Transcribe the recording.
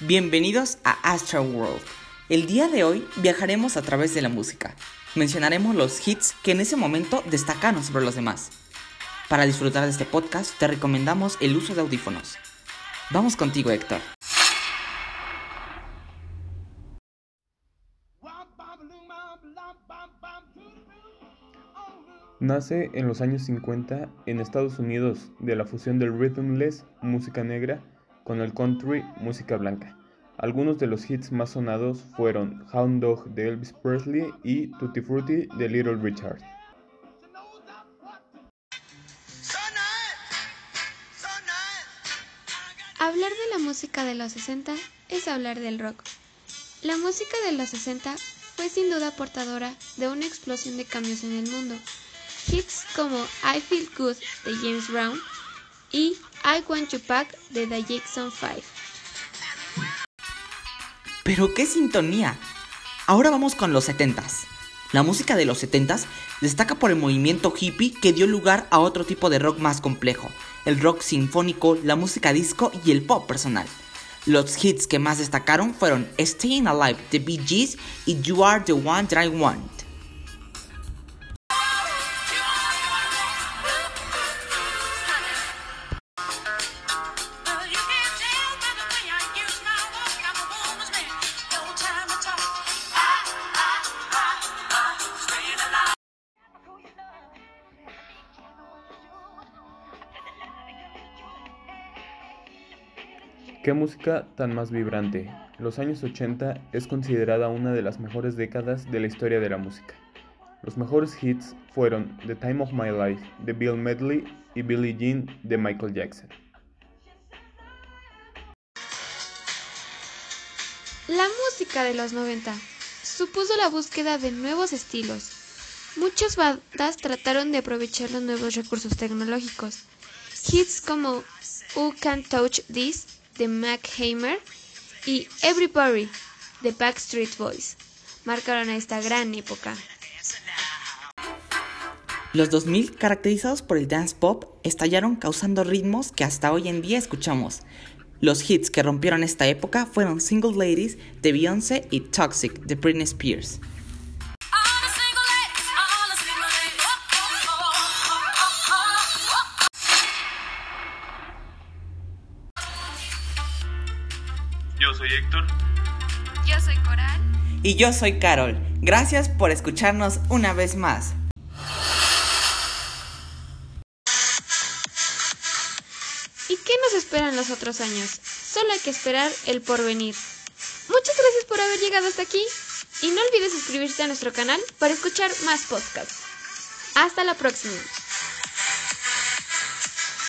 Bienvenidos a Astral World. El día de hoy viajaremos a través de la música. Mencionaremos los hits que en ese momento destacaron sobre los demás. Para disfrutar de este podcast te recomendamos el uso de audífonos. Vamos contigo Héctor. Nace en los años 50 en Estados Unidos de la fusión del rhythmless, música negra, con el country, música blanca. Algunos de los hits más sonados fueron Hound Dog de Elvis Presley y Tutti Frutti de Little Richard. Hablar de la música de los 60 es hablar del rock. La música de los 60 fue sin duda portadora de una explosión de cambios en el mundo. Hits como I Feel Good de James Brown y I Want You Back de The Jackson 5. Pero qué sintonía. Ahora vamos con los 70s. La música de los 70s destaca por el movimiento hippie que dio lugar a otro tipo de rock más complejo, el rock sinfónico, la música disco y el pop personal. Los hits que más destacaron fueron Staying Alive de Bee Gees y You Are the One That I Want. Qué música tan más vibrante. Los años 80 es considerada una de las mejores décadas de la historia de la música. Los mejores hits fueron The Time of My Life de Bill Medley y Billie Jean de Michael Jackson. La música de los 90 supuso la búsqueda de nuevos estilos. Muchas bandas trataron de aprovechar los nuevos recursos tecnológicos. Hits como Who Can Touch This de Mac Hammer y Everybody de Backstreet Boys marcaron esta gran época. Los 2000, caracterizados por el dance pop, estallaron causando ritmos que hasta hoy en día escuchamos. Los hits que rompieron esta época fueron Single Ladies de Beyoncé y Toxic de Britney Spears. Soy Héctor. Yo soy Coral. Y yo soy Carol. Gracias por escucharnos una vez más. ¿Y qué nos esperan los otros años? Solo hay que esperar el porvenir. Muchas gracias por haber llegado hasta aquí y no olvides suscribirte a nuestro canal para escuchar más podcasts. Hasta la próxima.